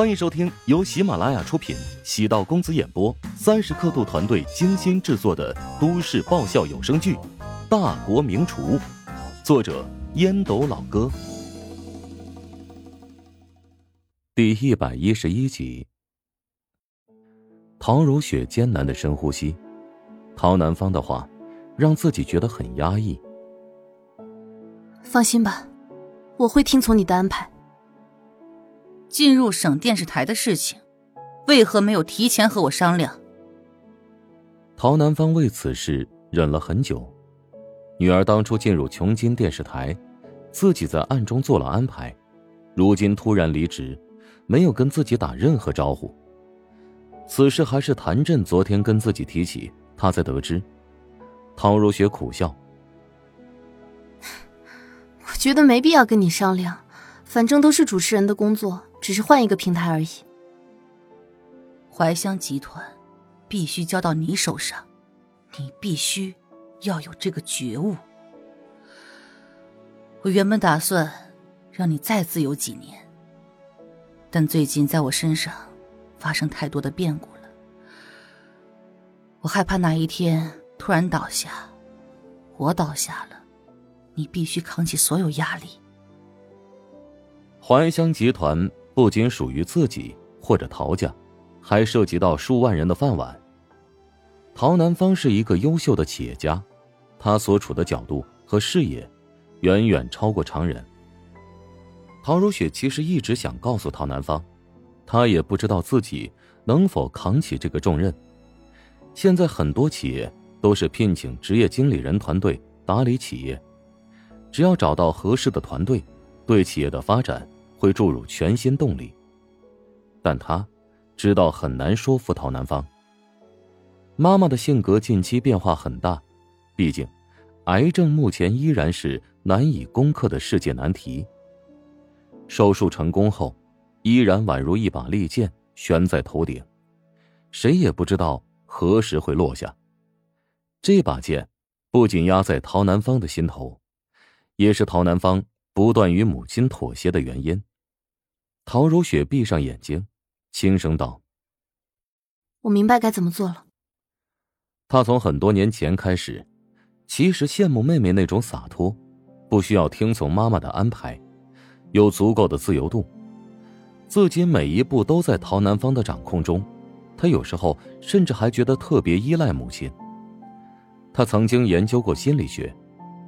欢迎收听由喜马拉雅出品、喜道公子演播、三十刻度团队精心制作的都市爆笑有声剧《大国名厨》，作者烟斗老哥，第一百一十一集。陶如雪艰难的深呼吸，陶南方的话让自己觉得很压抑。放心吧，我会听从你的安排。进入省电视台的事情，为何没有提前和我商量？陶南方为此事忍了很久。女儿当初进入琼金电视台，自己在暗中做了安排，如今突然离职，没有跟自己打任何招呼。此事还是谭震昨天跟自己提起，他才得知。陶如雪苦笑：“我觉得没必要跟你商量，反正都是主持人的工作。”只是换一个平台而已。怀香集团必须交到你手上，你必须要有这个觉悟。我原本打算让你再自由几年，但最近在我身上发生太多的变故了，我害怕哪一天突然倒下，我倒下了，你必须扛起所有压力。怀香集团。不仅属于自己或者陶家，还涉及到数万人的饭碗。陶南方是一个优秀的企业家，他所处的角度和视野，远远超过常人。陶如雪其实一直想告诉陶南方，他也不知道自己能否扛起这个重任。现在很多企业都是聘请职业经理人团队打理企业，只要找到合适的团队，对企业的发展。会注入全新动力，但他知道很难说服陶南方。妈妈的性格近期变化很大，毕竟，癌症目前依然是难以攻克的世界难题。手术成功后，依然宛如一把利剑悬在头顶，谁也不知道何时会落下。这把剑不仅压在陶南方的心头，也是陶南方不断与母亲妥协的原因。陶如雪闭上眼睛，轻声道：“我明白该怎么做了。”他从很多年前开始，其实羡慕妹妹那种洒脱，不需要听从妈妈的安排，有足够的自由度，自己每一步都在陶南方的掌控中。他有时候甚至还觉得特别依赖母亲。他曾经研究过心理学，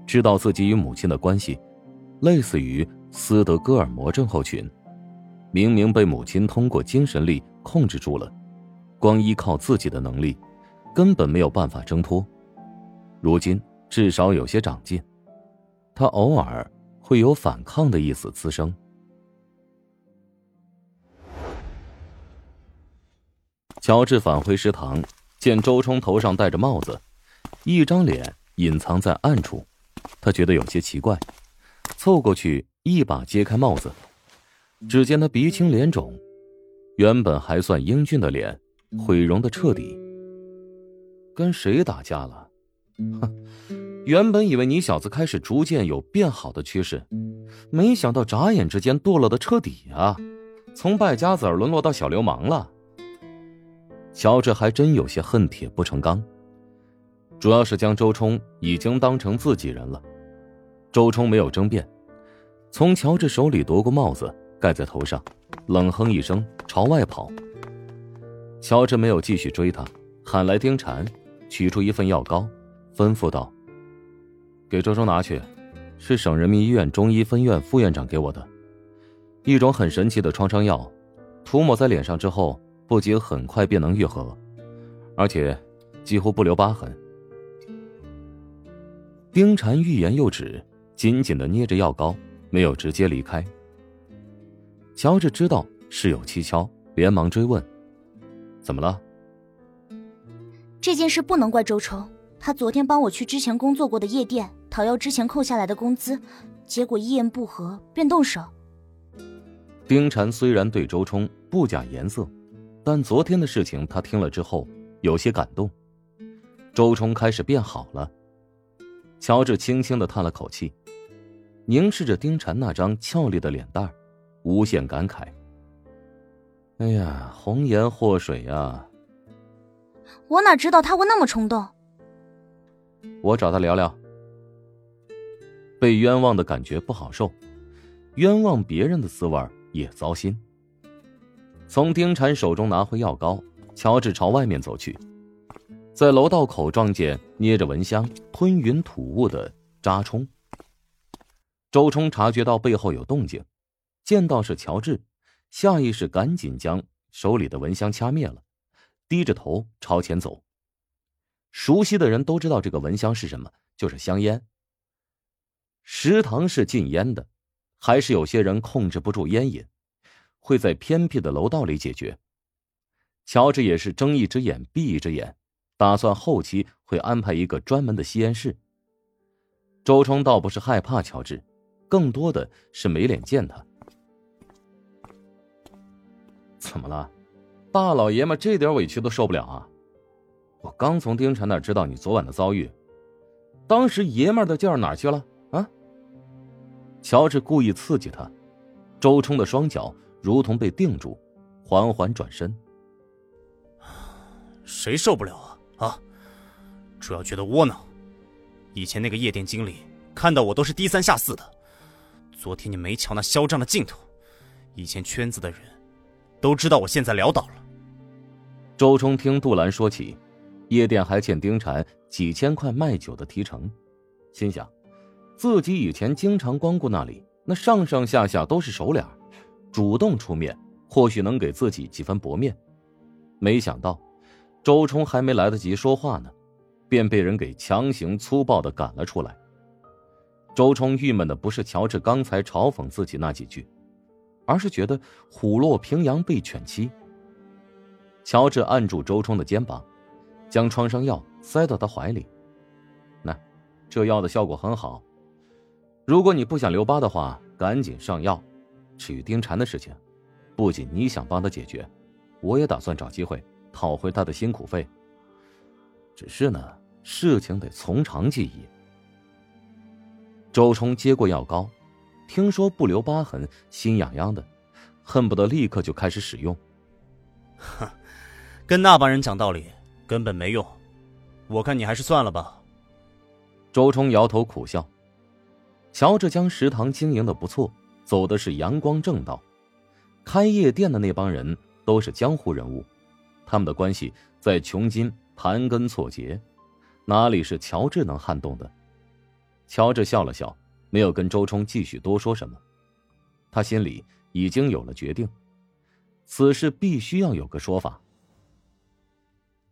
知道自己与母亲的关系，类似于斯德哥尔摩症候群。明明被母亲通过精神力控制住了，光依靠自己的能力，根本没有办法挣脱。如今至少有些长进，他偶尔会有反抗的意思滋生。乔治返回食堂，见周冲头上戴着帽子，一张脸隐藏在暗处，他觉得有些奇怪，凑过去一把揭开帽子。只见他鼻青脸肿，原本还算英俊的脸，毁容的彻底。跟谁打架了？哼！原本以为你小子开始逐渐有变好的趋势，没想到眨眼之间堕落的彻底啊！从败家子儿沦落到小流氓了。乔治还真有些恨铁不成钢，主要是将周冲已经当成自己人了。周冲没有争辩，从乔治手里夺过帽子。盖在头上，冷哼一声，朝外跑。乔治没有继续追他，喊来丁禅，取出一份药膏，吩咐道：“给周周拿去，是省人民医院中医分院副院长给我的，一种很神奇的创伤药，涂抹在脸上之后，不仅很快便能愈合，而且几乎不留疤痕。”丁禅欲言又止，紧紧的捏着药膏，没有直接离开。乔治知道事有蹊跷，连忙追问：“怎么了？”这件事不能怪周冲，他昨天帮我去之前工作过的夜店讨要之前扣下来的工资，结果一言不合便动手。丁婵虽然对周冲不假颜色，但昨天的事情他听了之后有些感动。周冲开始变好了。乔治轻轻的叹了口气，凝视着丁婵那张俏丽的脸蛋儿。无限感慨。哎呀，红颜祸水呀！我哪知道他会那么冲动？我找他聊聊。被冤枉的感觉不好受，冤枉别人的滋味也糟心。从丁婵手中拿回药膏，乔治朝外面走去，在楼道口撞见捏着蚊香、吞云吐雾的扎冲。周冲察觉到背后有动静，见到是乔治，下意识赶紧将手里的蚊香掐灭了，低着头朝前走。熟悉的人都知道这个蚊香是什么，就是香烟。食堂是禁烟的，还是有些人控制不住烟瘾。会在偏僻的楼道里解决。乔治也是睁一只眼闭一只眼，打算后期会安排一个专门的吸烟室。周冲倒不是害怕乔治，更多的是没脸见他。怎么了，大老爷们这点委屈都受不了啊？我刚从丁晨那知道你昨晚的遭遇，当时爷们的劲儿哪去了啊？乔治故意刺激他，周冲的双脚。如同被定住，缓缓转身。谁受不了啊啊！主要觉得窝囊。以前那个夜店经理看到我都是低三下四的。昨天你没瞧那嚣张的劲头，以前圈子的人都知道我现在潦倒了。周冲听杜兰说起，夜店还欠丁禅几千块卖酒的提成，心想，自己以前经常光顾那里，那上上下下都是熟脸。主动出面，或许能给自己几分薄面。没想到，周冲还没来得及说话呢，便被人给强行粗暴的赶了出来。周冲郁闷的不是乔治刚才嘲讽自己那几句，而是觉得虎落平阳被犬欺。乔治按住周冲的肩膀，将创伤药塞到他怀里。那，这药的效果很好。如果你不想留疤的话，赶紧上药。至于丁禅的事情，不仅你想帮他解决，我也打算找机会讨回他的辛苦费。只是呢，事情得从长计议。周冲接过药膏，听说不留疤痕，心痒痒的，恨不得立刻就开始使用。哼，跟那帮人讲道理根本没用，我看你还是算了吧。周冲摇头苦笑，乔治将食堂经营的不错。走的是阳光正道，开夜店的那帮人都是江湖人物，他们的关系在琼金盘根错节，哪里是乔治能撼动的？乔治笑了笑，没有跟周冲继续多说什么，他心里已经有了决定，此事必须要有个说法。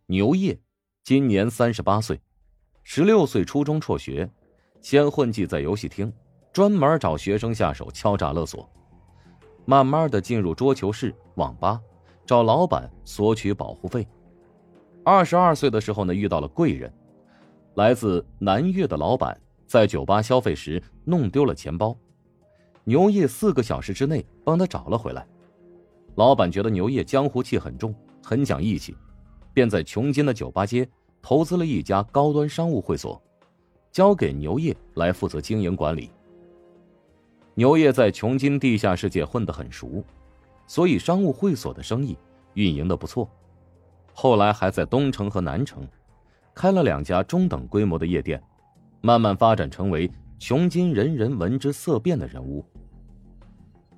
牛业今年三十八岁，十六岁初中辍学，先混迹在游戏厅。专门找学生下手敲诈勒索，慢慢的进入桌球室、网吧，找老板索取保护费。二十二岁的时候呢，遇到了贵人，来自南越的老板，在酒吧消费时弄丢了钱包，牛业四个小时之内帮他找了回来。老板觉得牛业江湖气很重，很讲义气，便在琼金的酒吧街投资了一家高端商务会所，交给牛业来负责经营管理。牛业在琼金地下世界混得很熟，所以商务会所的生意运营的不错。后来还在东城和南城开了两家中等规模的夜店，慢慢发展成为穷金人人闻之色变的人物。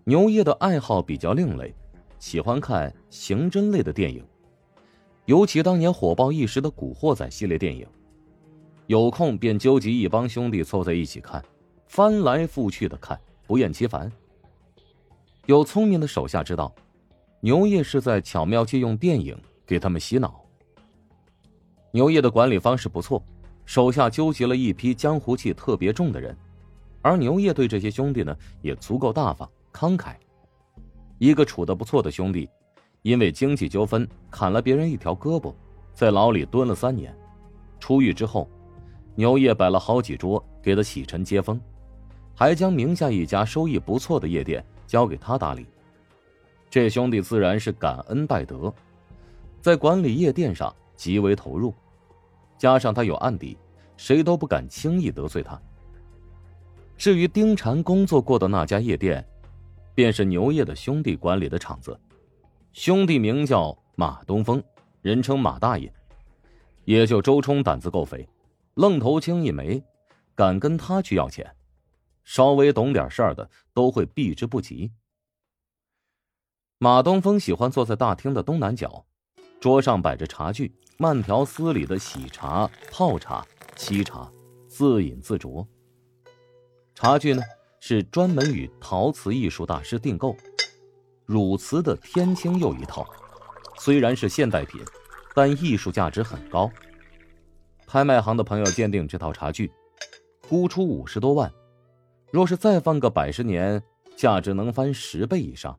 牛业的爱好比较另类，喜欢看刑侦类的电影，尤其当年火爆一时的《古惑仔》系列电影，有空便纠集一帮兄弟凑在一起看，翻来覆去的看。不厌其烦。有聪明的手下知道，牛业是在巧妙借用电影给他们洗脑。牛业的管理方式不错，手下纠集了一批江湖气特别重的人，而牛业对这些兄弟呢也足够大方慷慨。一个处的不错的兄弟，因为经济纠纷砍了别人一条胳膊，在牢里蹲了三年，出狱之后，牛业摆了好几桌给他洗尘接风。还将名下一家收益不错的夜店交给他打理，这兄弟自然是感恩戴德，在管理夜店上极为投入，加上他有案底，谁都不敢轻易得罪他。至于丁禅工作过的那家夜店，便是牛业的兄弟管理的场子，兄弟名叫马东风，人称马大爷。也就周冲胆子够肥，愣头青一枚，敢跟他去要钱，稍微懂点事儿的都会避之不及。马东风喜欢坐在大厅的东南角，桌上摆着茶具，慢条斯理的洗茶、泡茶、沏茶，自饮自酌。茶具呢是专门与陶瓷艺术大师订购，汝瓷的天青釉一套，虽然是现代品。但艺术价值很高。拍卖行的朋友鉴定这套茶具，估出五十多万，若是再放个百十年，价值能翻十倍以上。